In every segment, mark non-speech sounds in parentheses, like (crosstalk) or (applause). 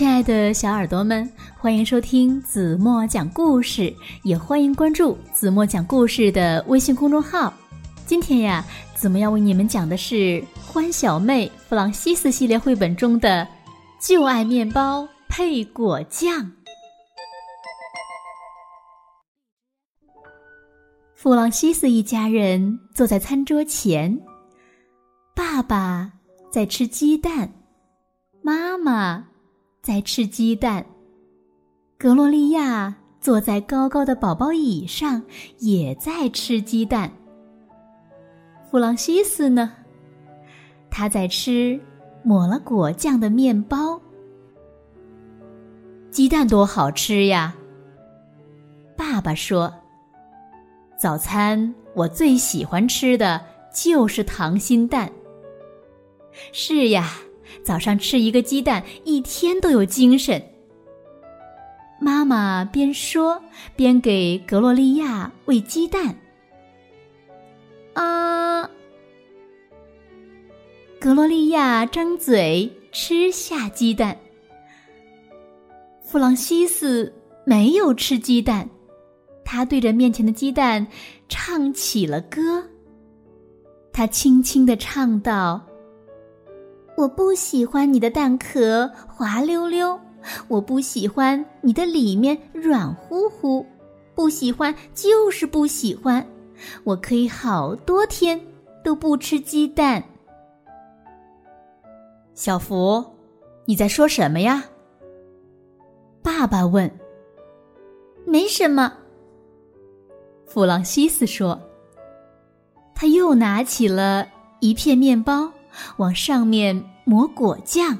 亲爱的小耳朵们，欢迎收听子墨讲故事，也欢迎关注子墨讲故事的微信公众号。今天呀，子墨要为你们讲的是《欢小妹弗朗西斯》系列绘本中的《就爱面包配果酱》。弗朗西斯一家人坐在餐桌前，爸爸在吃鸡蛋，妈妈。在吃鸡蛋，格洛丽亚坐在高高的宝宝椅上，也在吃鸡蛋。弗朗西斯呢？他在吃抹了果酱的面包。鸡蛋多好吃呀！爸爸说：“早餐我最喜欢吃的就是溏心蛋。”是呀。早上吃一个鸡蛋，一天都有精神。妈妈边说边给格洛丽亚喂鸡蛋。啊！格洛丽亚张嘴吃下鸡蛋。弗朗西斯没有吃鸡蛋，他对着面前的鸡蛋唱起了歌。他轻轻的唱道。我不喜欢你的蛋壳滑溜溜，我不喜欢你的里面软乎乎，不喜欢就是不喜欢。我可以好多天都不吃鸡蛋。小福，你在说什么呀？爸爸问。没什么。弗朗西斯说。他又拿起了一片面包。往上面抹果酱，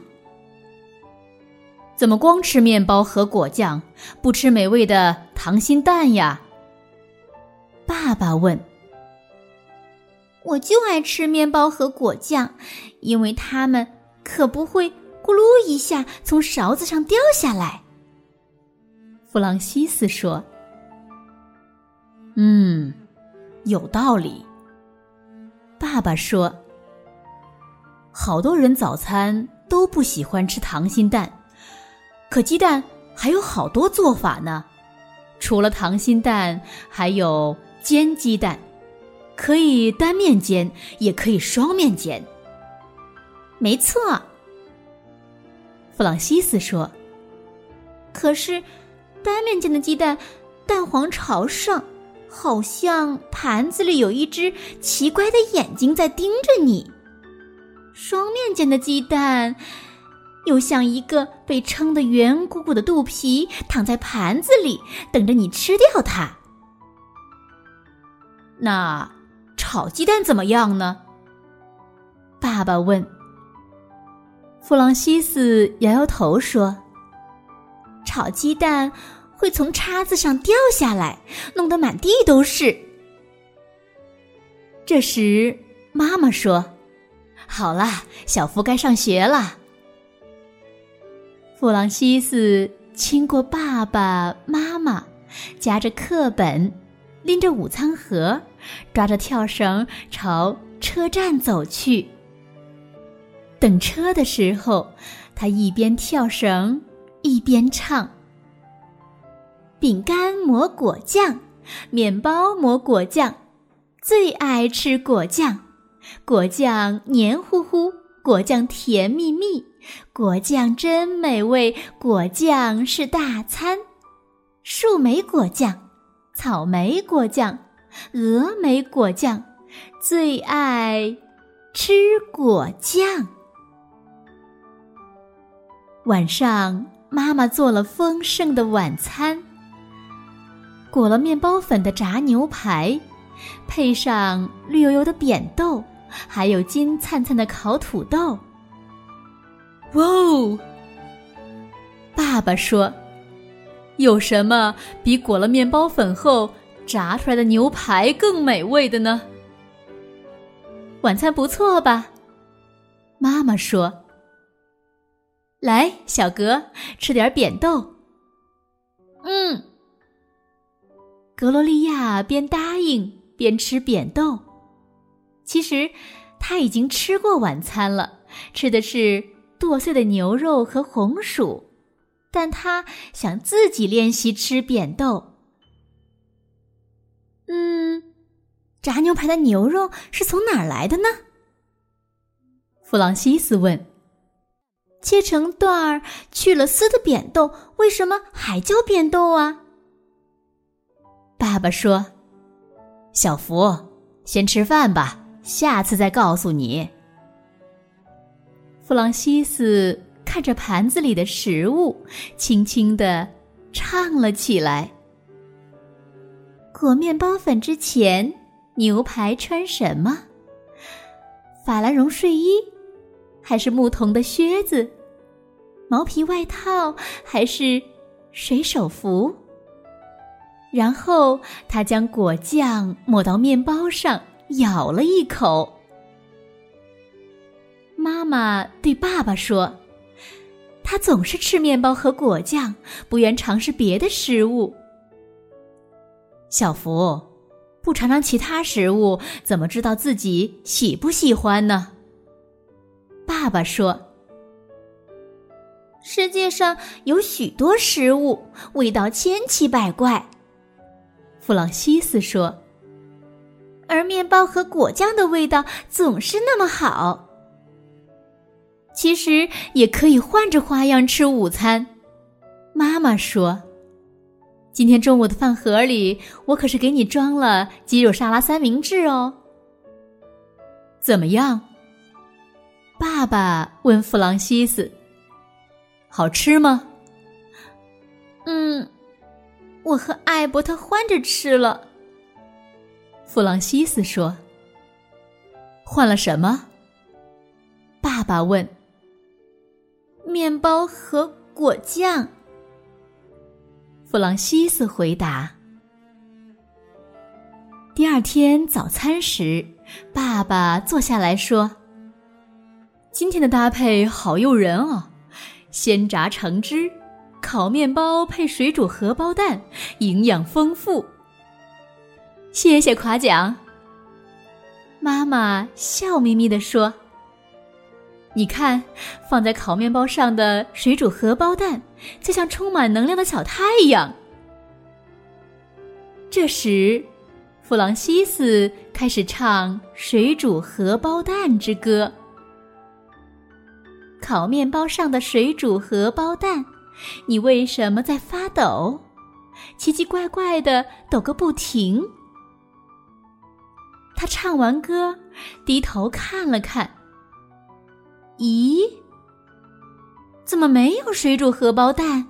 怎么光吃面包和果酱，不吃美味的溏心蛋呀？爸爸问。我就爱吃面包和果酱，因为它们可不会咕噜一下从勺子上掉下来。弗朗西斯说：“嗯，有道理。”爸爸说。好多人早餐都不喜欢吃溏心蛋，可鸡蛋还有好多做法呢。除了溏心蛋，还有煎鸡蛋，可以单面煎，也可以双面煎。没错，弗朗西斯说。可是，单面煎的鸡蛋，蛋黄朝上，好像盘子里有一只奇怪的眼睛在盯着你。双面煎的鸡蛋，又像一个被撑得圆鼓鼓的肚皮，躺在盘子里，等着你吃掉它。那炒鸡蛋怎么样呢？爸爸问。弗朗西斯摇摇头说：“炒鸡蛋会从叉子上掉下来，弄得满地都是。”这时，妈妈说。好了，小福该上学了。弗朗西斯亲过爸爸妈妈，夹着课本，拎着午餐盒，抓着跳绳朝车站走去。等车的时候，他一边跳绳一边唱：“饼干抹果酱，面包抹果酱，最爱吃果酱。”果酱黏糊糊，果酱甜蜜蜜，果酱真美味，果酱是大餐。树莓果酱，草莓果酱，峨眉果酱，最爱吃果酱。晚上，妈妈做了丰盛的晚餐，裹了面包粉的炸牛排，配上绿油油的扁豆。还有金灿灿的烤土豆。哇哦！爸爸说：“有什么比裹了面包粉后炸出来的牛排更美味的呢？”晚餐不错吧？妈妈说：“来，小格，吃点扁豆。”嗯。格罗利亚边答应边吃扁豆。其实，他已经吃过晚餐了，吃的是剁碎的牛肉和红薯，但他想自己练习吃扁豆。嗯，炸牛排的牛肉是从哪儿来的呢？弗朗西斯问。切成段儿、去了丝的扁豆，为什么还叫扁豆啊？爸爸说：“小福，先吃饭吧，下次再告诉你。”弗朗西斯看着盘子里的食物，轻轻的唱了起来：“裹面包粉之前，牛排穿什么？法兰绒睡衣。”还是牧童的靴子，毛皮外套，还是水手服。然后他将果酱抹到面包上，咬了一口。妈妈对爸爸说：“他总是吃面包和果酱，不愿尝试别的食物。”小福，不尝尝其他食物，怎么知道自己喜不喜欢呢？爸爸说：“世界上有许多食物，味道千奇百怪。”弗朗西斯说：“而面包和果酱的味道总是那么好。”其实也可以换着花样吃午餐。妈妈说：“今天中午的饭盒里，我可是给你装了鸡肉沙拉三明治哦。怎么样？”爸爸问弗朗西斯：“好吃吗？”“嗯，我和艾伯特换着吃了。”弗朗西斯说。“换了什么？”爸爸问。“面包和果酱。”弗朗西斯回答。第二天早餐时，爸爸坐下来说。今天的搭配好诱人哦！鲜炸橙汁，烤面包配水煮荷包蛋，营养丰富。谢谢夸奖。妈妈笑眯眯地说：“你看，放在烤面包上的水煮荷包蛋，就像充满能量的小太阳。”这时，弗朗西斯开始唱《水煮荷包蛋之歌》。烤面包上的水煮荷包蛋，你为什么在发抖？奇奇怪怪的抖个不停。他唱完歌，低头看了看。咦，怎么没有水煮荷包蛋？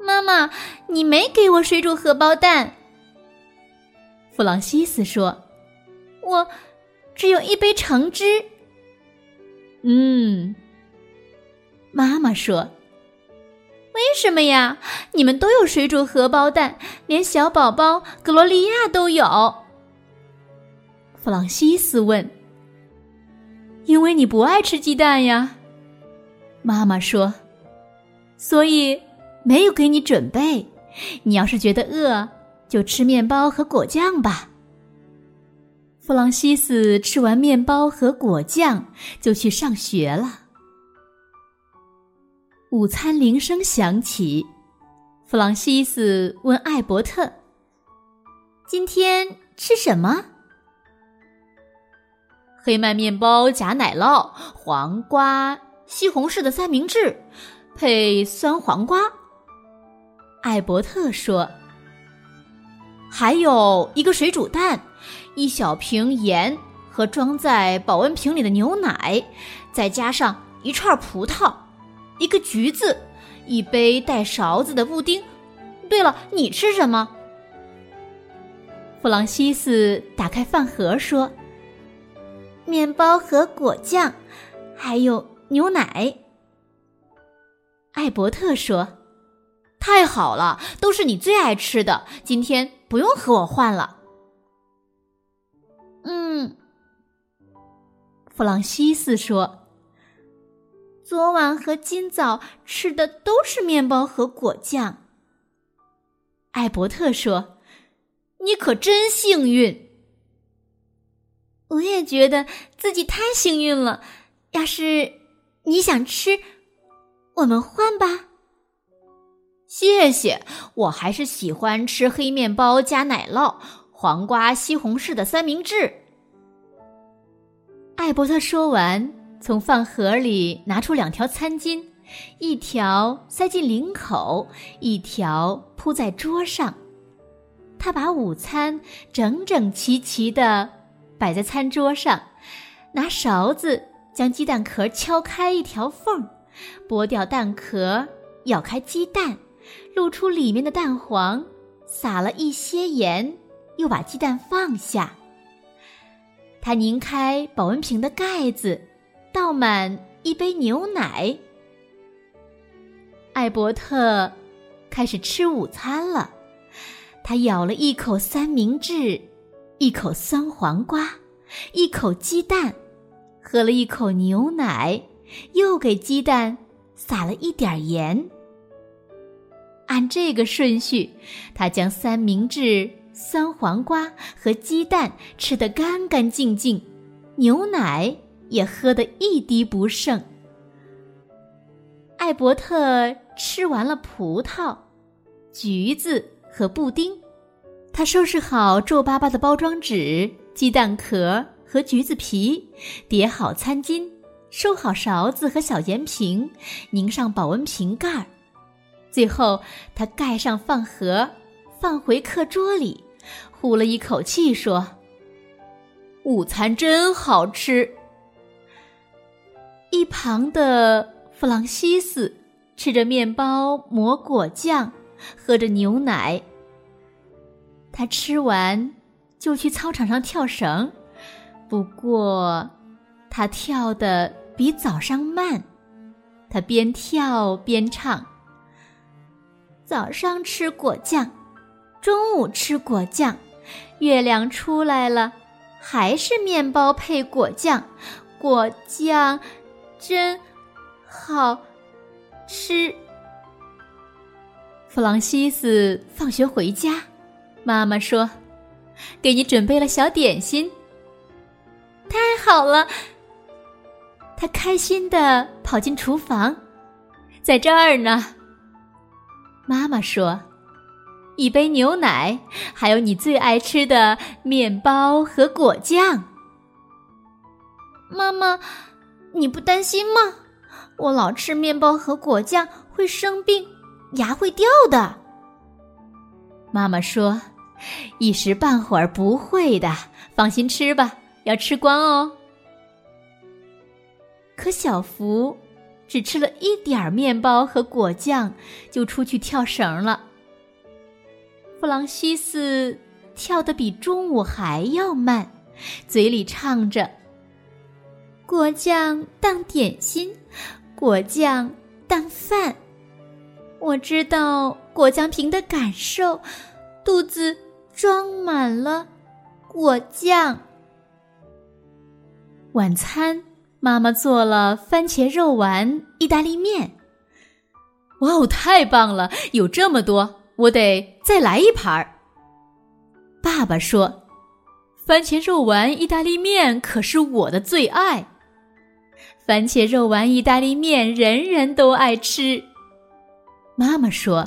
妈妈，你没给我水煮荷包蛋。弗朗西斯说：“我只有一杯橙汁。”嗯，妈妈说：“为什么呀？你们都有水煮荷包蛋，连小宝宝格罗利亚都有。”弗朗西斯问：“因为你不爱吃鸡蛋呀？”妈妈说：“所以没有给你准备。你要是觉得饿，就吃面包和果酱吧。”弗朗西斯吃完面包和果酱，就去上学了。午餐铃声响起，弗朗西斯问艾伯特：“今天吃什么？”黑麦面包夹奶酪，黄瓜西红柿的三明治，配酸黄瓜。艾伯特说：“还有一个水煮蛋。”一小瓶盐和装在保温瓶里的牛奶，再加上一串葡萄，一个橘子，一杯带勺子的布丁。对了，你吃什么？弗朗西斯打开饭盒说：“面包和果酱，还有牛奶。”艾伯特说：“太好了，都是你最爱吃的，今天不用和我换了。”嗯弗朗西斯说：“昨晚和今早吃的都是面包和果酱。”艾伯特说：“你可真幸运。”我也觉得自己太幸运了。要是你想吃，我们换吧。谢谢，我还是喜欢吃黑面包加奶酪、黄瓜、西红柿的三明治。艾伯特说完，从饭盒里拿出两条餐巾，一条塞进领口，一条铺在桌上。他把午餐整整齐齐的摆在餐桌上，拿勺子将鸡蛋壳敲开一条缝，剥掉蛋壳，咬开鸡蛋，露出里面的蛋黄，撒了一些盐，又把鸡蛋放下。他拧开保温瓶的盖子，倒满一杯牛奶。艾伯特开始吃午餐了。他咬了一口三明治，一口酸黄瓜，一口鸡蛋，喝了一口牛奶，又给鸡蛋撒了一点盐。按这个顺序，他将三明治、酸黄瓜和鸡蛋吃得干干净净，牛奶也喝得一滴不剩。艾伯特吃完了葡萄、橘子。和布丁，他收拾好皱巴巴的包装纸、鸡蛋壳和橘子皮，叠好餐巾，收好勺子和小盐瓶，拧上保温瓶盖儿。最后，他盖上饭盒，放回课桌里，呼了一口气说：“午餐真好吃。”一旁的弗朗西斯吃着面包抹果酱。喝着牛奶，他吃完就去操场上跳绳。不过，他跳的比早上慢。他边跳边唱：“早上吃果酱，中午吃果酱，月亮出来了，还是面包配果酱，果酱真好吃。”弗朗西斯放学回家，妈妈说：“给你准备了小点心。”太好了，他开心的跑进厨房，在这儿呢。妈妈说：“一杯牛奶，还有你最爱吃的面包和果酱。”妈妈，你不担心吗？我老吃面包和果酱会生病。牙会掉的，妈妈说：“ (laughs) 一时半会儿不会的，放心吃吧，要吃光哦。”可小福只吃了一点面包和果酱，就出去跳绳了。弗朗西斯跳得比中午还要慢，嘴里唱着：“果酱当点心，果酱当饭。”我知道果酱瓶的感受，肚子装满了果酱。晚餐，妈妈做了番茄肉丸意大利面。哇哦，太棒了！有这么多，我得再来一盘儿。爸爸说：“番茄肉丸意大利面可是我的最爱。番茄肉丸意大利面人人都爱吃。”妈妈说：“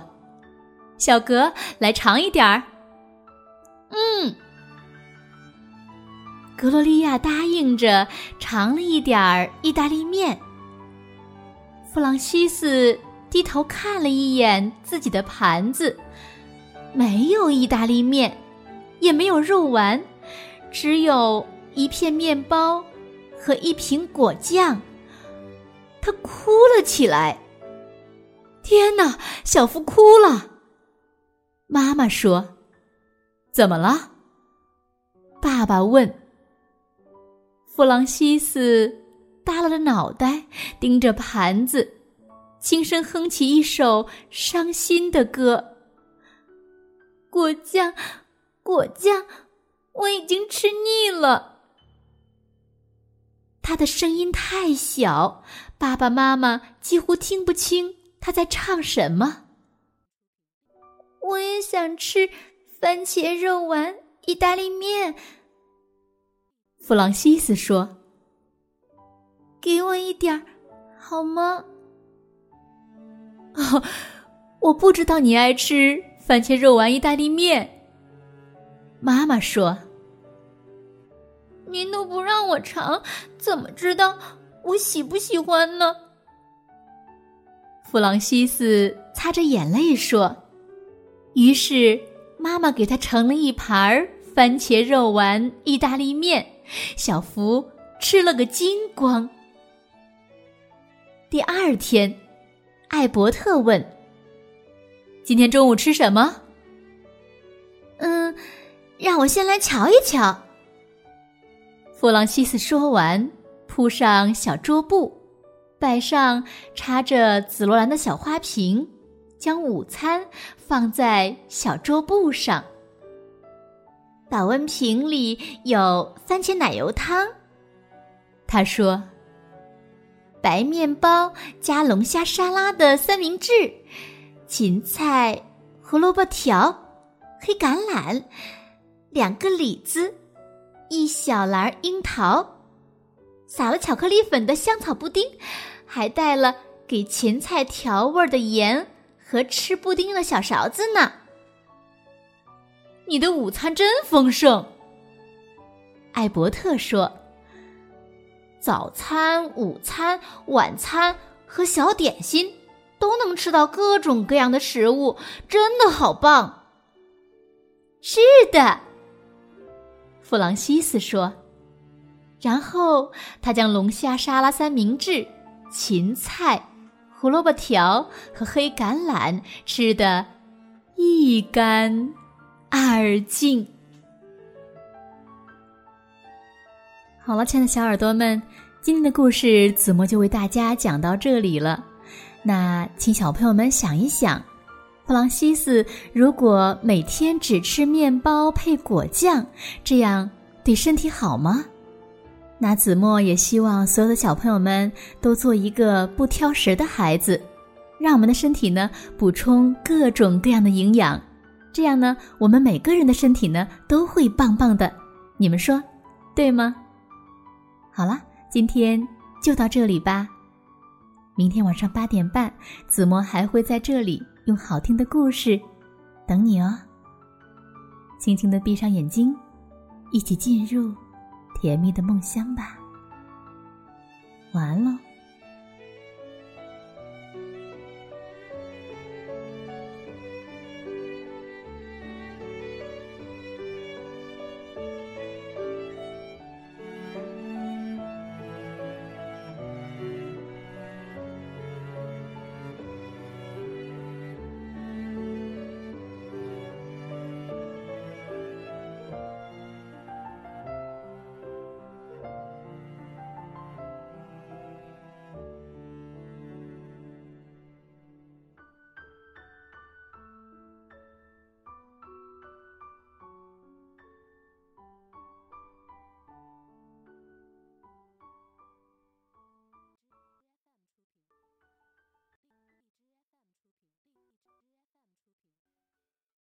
小格，来尝一点儿。”嗯，格罗利亚答应着尝了一点儿意大利面。弗朗西斯低头看了一眼自己的盘子，没有意大利面，也没有肉丸，只有一片面包和一瓶果酱。他哭了起来。天哪，小夫哭了。妈妈说：“怎么了？”爸爸问。弗朗西斯耷拉着脑袋，盯着盘子，轻声哼起一首伤心的歌：“果酱，果酱，我已经吃腻了。”他的声音太小，爸爸妈妈几乎听不清。他在唱什么？我也想吃番茄肉丸意大利面。弗朗西斯说：“给我一点儿，好吗？”哦，我不知道你爱吃番茄肉丸意大利面。”妈妈说：“您都不让我尝，怎么知道我喜不喜欢呢？”弗朗西斯擦着眼泪说：“于是妈妈给他盛了一盘番茄肉丸意大利面，小福吃了个精光。”第二天，艾伯特问：“今天中午吃什么？”“嗯，让我先来瞧一瞧。”弗朗西斯说完，铺上小桌布。摆上插着紫罗兰的小花瓶，将午餐放在小桌布上。保温瓶里有番茄奶油汤。他说：“白面包加龙虾沙拉的三明治，芹菜、胡萝卜条、黑橄榄，两个李子，一小篮樱桃。”撒了巧克力粉的香草布丁，还带了给芹菜调味的盐和吃布丁的小勺子呢。你的午餐真丰盛，艾伯特说。早餐、午餐、晚餐和小点心都能吃到各种各样的食物，真的好棒。是的，弗朗西斯说。然后他将龙虾沙拉三明治、芹菜、胡萝卜条和黑橄榄吃得一干二净。好了，亲爱的小耳朵们，今天的故事子墨就为大家讲到这里了。那请小朋友们想一想，弗朗西斯如果每天只吃面包配果酱，这样对身体好吗？那子墨也希望所有的小朋友们都做一个不挑食的孩子，让我们的身体呢补充各种各样的营养，这样呢我们每个人的身体呢都会棒棒的。你们说，对吗？好了，今天就到这里吧。明天晚上八点半，子墨还会在这里用好听的故事等你哦。轻轻的闭上眼睛，一起进入。甜蜜的梦乡吧，晚安喽。